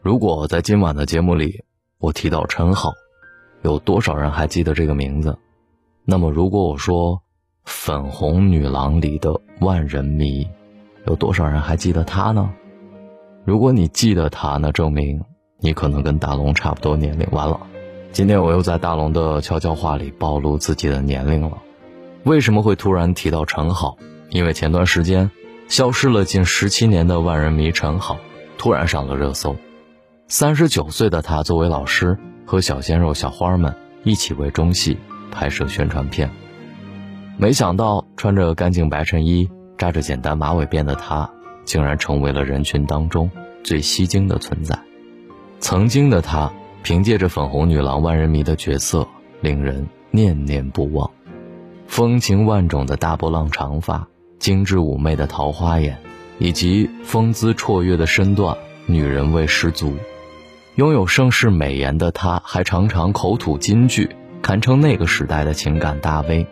如果在今晚的节目里我提到陈好，有多少人还记得这个名字？那么如果我说《粉红女郎》里的万人迷，有多少人还记得她呢？如果你记得她，那证明你可能跟大龙差不多年龄。完了，今天我又在大龙的悄悄话里暴露自己的年龄了。为什么会突然提到陈好？因为前段时间，消失了近十七年的万人迷陈好突然上了热搜。三十九岁的他作为老师，和小鲜肉、小花们一起为中戏拍摄宣传片。没想到穿着干净白衬衣、扎着简单马尾辫的他，竟然成为了人群当中最吸睛的存在。曾经的他，凭借着粉红女郎万人迷的角色，令人念念不忘。风情万种的大波浪长发。精致妩媚的桃花眼，以及风姿绰约的身段，女人味十足。拥有盛世美颜的她，还常常口吐金句，堪称那个时代的情感大 V。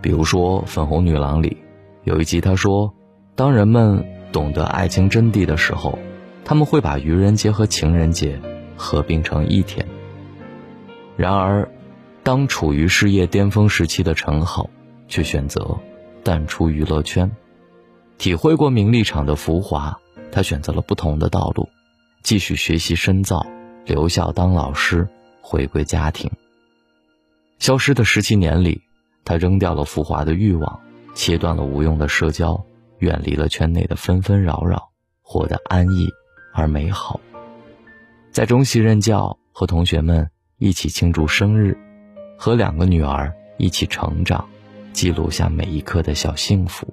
比如说《粉红女郎》里，有一集她说：“当人们懂得爱情真谛的时候，他们会把愚人节和情人节合并成一天。”然而，当处于事业巅峰时期的陈好，却选择。淡出娱乐圈，体会过名利场的浮华，他选择了不同的道路，继续学习深造，留校当老师，回归家庭。消失的十七年里，他扔掉了浮华的欲望，切断了无用的社交，远离了圈内的纷纷扰扰，活得安逸而美好。在中戏任教，和同学们一起庆祝生日，和两个女儿一起成长。记录下每一刻的小幸福，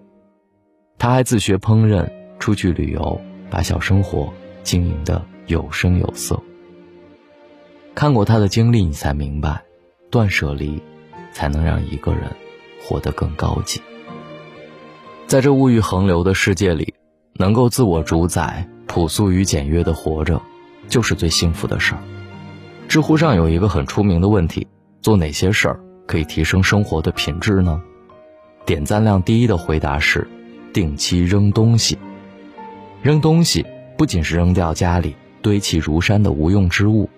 他还自学烹饪，出去旅游，把小生活经营的有声有色。看过他的经历，你才明白，断舍离，才能让一个人活得更高级。在这物欲横流的世界里，能够自我主宰、朴素与简约的活着，就是最幸福的事儿。知乎上有一个很出名的问题：做哪些事儿可以提升生活的品质呢？点赞量第一的回答是：定期扔东西。扔东西不仅是扔掉家里堆砌如山的无用之物，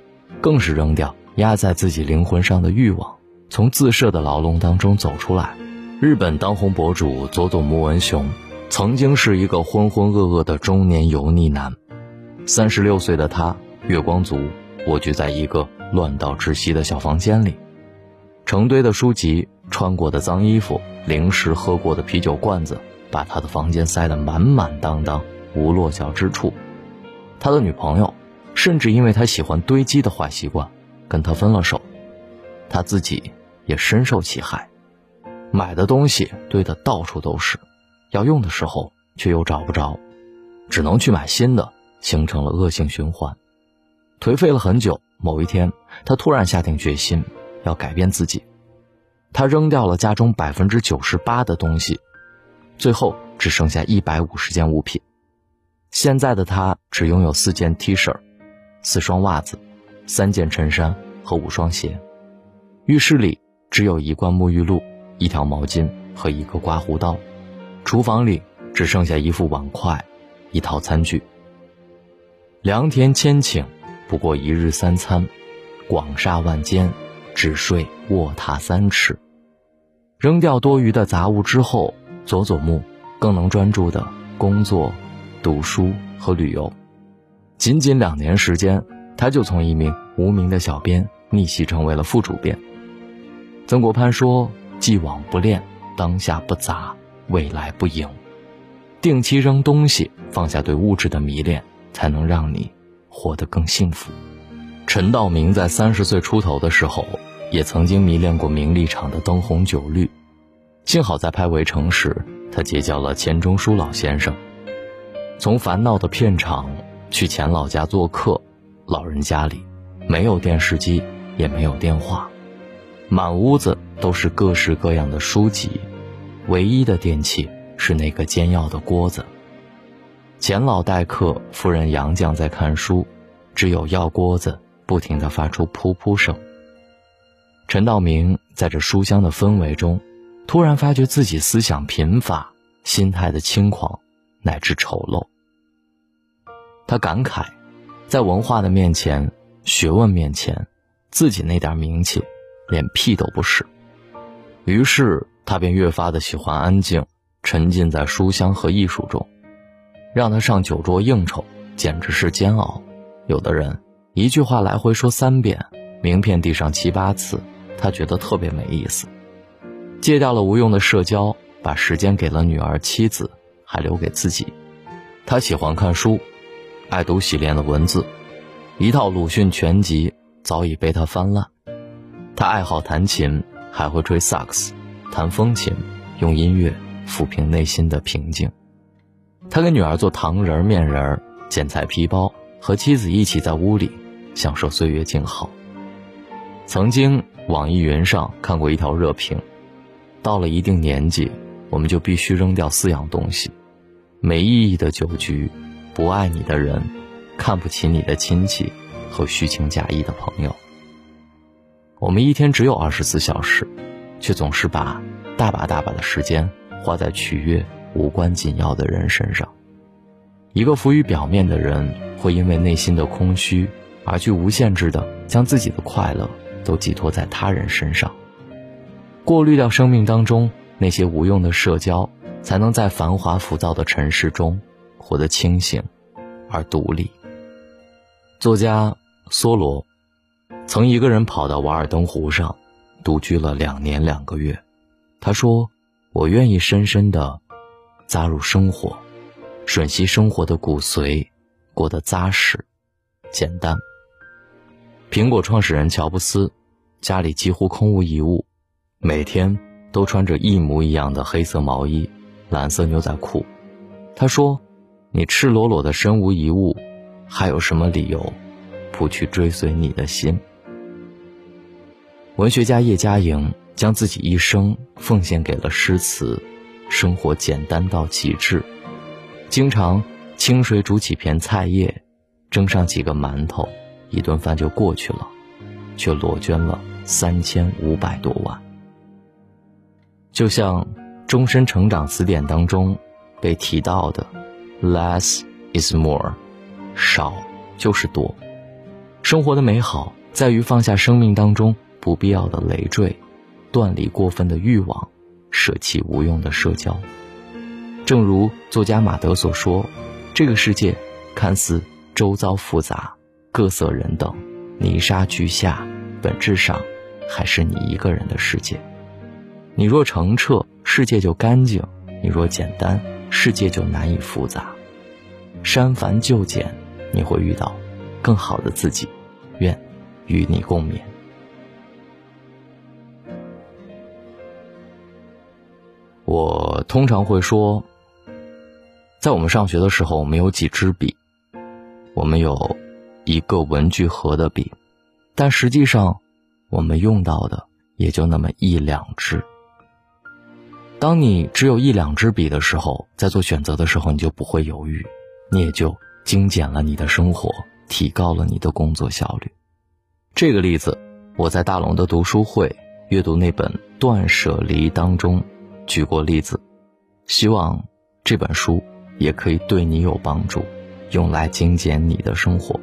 更是扔掉压在自己灵魂上的欲望，从自设的牢笼当中走出来。日本当红博主佐佐木文雄，曾经是一个浑浑噩噩的中年油腻男。三十六岁的他，月光族，蜗居在一个乱到窒息的小房间里，成堆的书籍。穿过的脏衣服、零食、喝过的啤酒罐子，把他的房间塞得满满当当，无落脚之处。他的女朋友，甚至因为他喜欢堆积的坏习惯，跟他分了手。他自己也深受其害，买的东西堆得到处都是，要用的时候却又找不着，只能去买新的，形成了恶性循环。颓废了很久，某一天，他突然下定决心要改变自己。他扔掉了家中百分之九十八的东西，最后只剩下一百五十件物品。现在的他只拥有四件 T 恤、四双袜子、三件衬衫和五双鞋。浴室里只有一罐沐浴露、一条毛巾和一个刮胡刀。厨房里只剩下一副碗筷、一套餐具。良田千顷，不过一日三餐；广厦万间，只睡卧榻三尺。扔掉多余的杂物之后，佐佐木更能专注的工作、读书和旅游。仅仅两年时间，他就从一名无名的小编逆袭成为了副主编。曾国藩说：“既往不恋，当下不杂，未来不迎。”定期扔东西，放下对物质的迷恋，才能让你活得更幸福。陈道明在三十岁出头的时候。也曾经迷恋过名利场的灯红酒绿，幸好在拍《围城》时，他结交了钱钟书老先生。从烦恼的片场去钱老家做客，老人家里没有电视机，也没有电话，满屋子都是各式各样的书籍，唯一的电器是那个煎药的锅子。钱老待客，夫人杨绛在看书，只有药锅子不停地发出噗噗声。陈道明在这书香的氛围中，突然发觉自己思想贫乏，心态的轻狂乃至丑陋。他感慨：在文化的面前、学问面前，自己那点名气，连屁都不是。于是他便越发的喜欢安静，沉浸在书香和艺术中。让他上酒桌应酬，简直是煎熬。有的人一句话来回说三遍，名片递上七八次，他觉得特别没意思。戒掉了无用的社交，把时间给了女儿、妻子，还留给自己。他喜欢看书，爱读洗练的文字，一套鲁迅全集早已被他翻烂。他爱好弹琴，还会吹萨克斯，弹风琴，用音乐抚平内心的平静。他给女儿做糖人、面人，剪裁皮包，和妻子一起在屋里享受岁月静好。曾经，网易云上看过一条热评：到了一定年纪，我们就必须扔掉四样东西：没意义的酒局，不爱你的人，看不起你的亲戚，和虚情假意的朋友。我们一天只有二十四小时，却总是把大把大把的时间花在取悦。无关紧要的人身上，一个浮于表面的人，会因为内心的空虚而去无限制的将自己的快乐都寄托在他人身上。过滤掉生命当中那些无用的社交，才能在繁华浮躁的尘世中活得清醒而独立。作家梭罗曾一个人跑到瓦尔登湖上，独居了两年两个月。他说：“我愿意深深的。”扎入生活，吮吸生活的骨髓，过得扎实、简单。苹果创始人乔布斯家里几乎空无一物，每天都穿着一模一样的黑色毛衣、蓝色牛仔裤。他说：“你赤裸裸的身无一物，还有什么理由不去追随你的心？”文学家叶嘉莹将自己一生奉献给了诗词。生活简单到极致，经常清水煮几片菜叶，蒸上几个馒头，一顿饭就过去了，却裸捐了三千五百多万。就像《终身成长词典》当中被提到的 “less is more”，少就是多。生活的美好在于放下生命当中不必要的累赘，断离过分的欲望。舍弃无用的社交，正如作家马德所说：“这个世界看似周遭复杂，各色人等，泥沙俱下，本质上还是你一个人的世界。你若澄澈，世界就干净；你若简单，世界就难以复杂。删繁就简，你会遇到更好的自己。愿与你共勉。”我通常会说，在我们上学的时候，我们有几支笔，我们有一个文具盒的笔，但实际上，我们用到的也就那么一两支。当你只有一两支笔的时候，在做选择的时候，你就不会犹豫，你也就精简了你的生活，提高了你的工作效率。这个例子，我在大龙的读书会阅读那本《断舍离》当中。举过例子，希望这本书也可以对你有帮助，用来精简你的生活。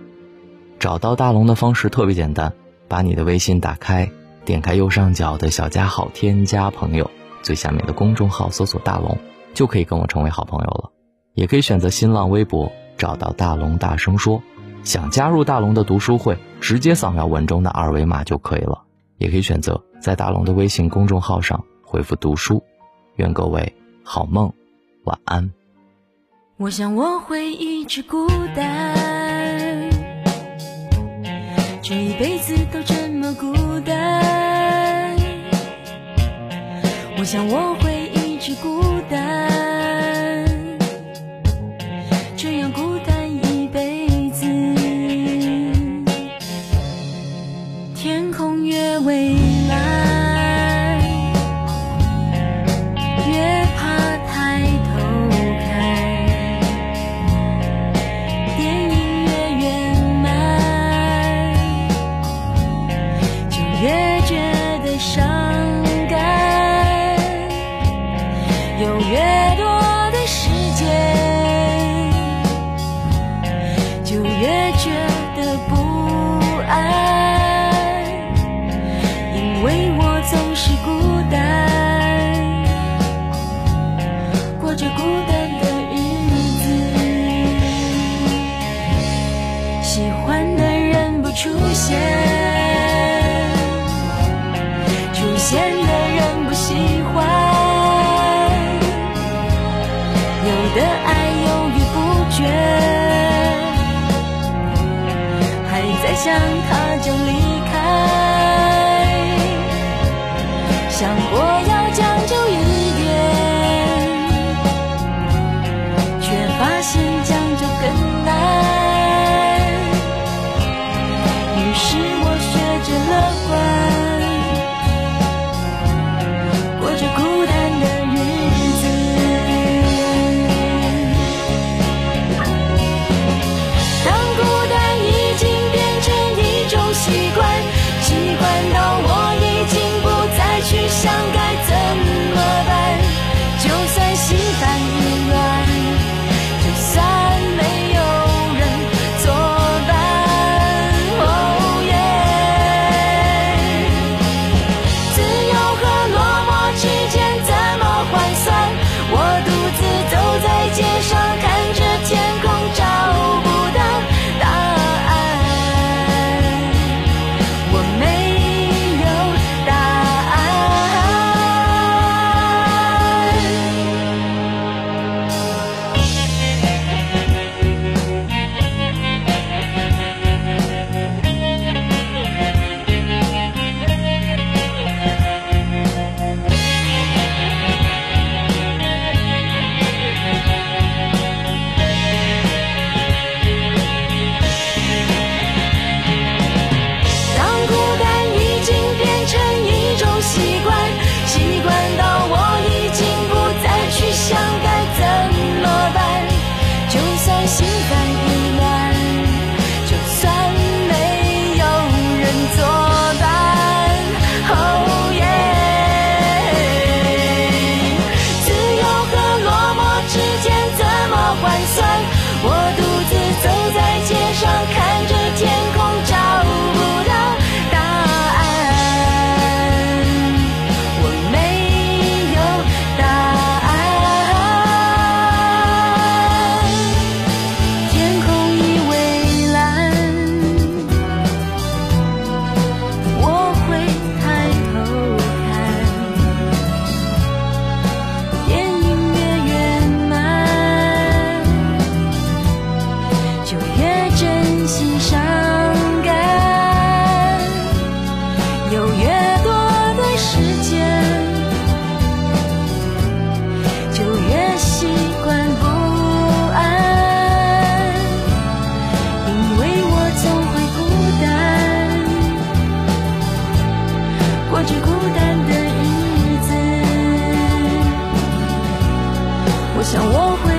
找到大龙的方式特别简单，把你的微信打开，点开右上角的小加号，添加朋友，最下面的公众号搜索大龙，就可以跟我成为好朋友了。也可以选择新浪微博，找到大龙大声说。想加入大龙的读书会，直接扫描文中的二维码就可以了。也可以选择在大龙的微信公众号上回复读书。愿各位好梦，晚安。我想我会一直孤单，这一辈子都这么孤单。我想我会这样孤单一辈子天空越蔚蓝越怕抬头看电影越圆满就越觉得伤感有月想过这孤单的日子，我想我会。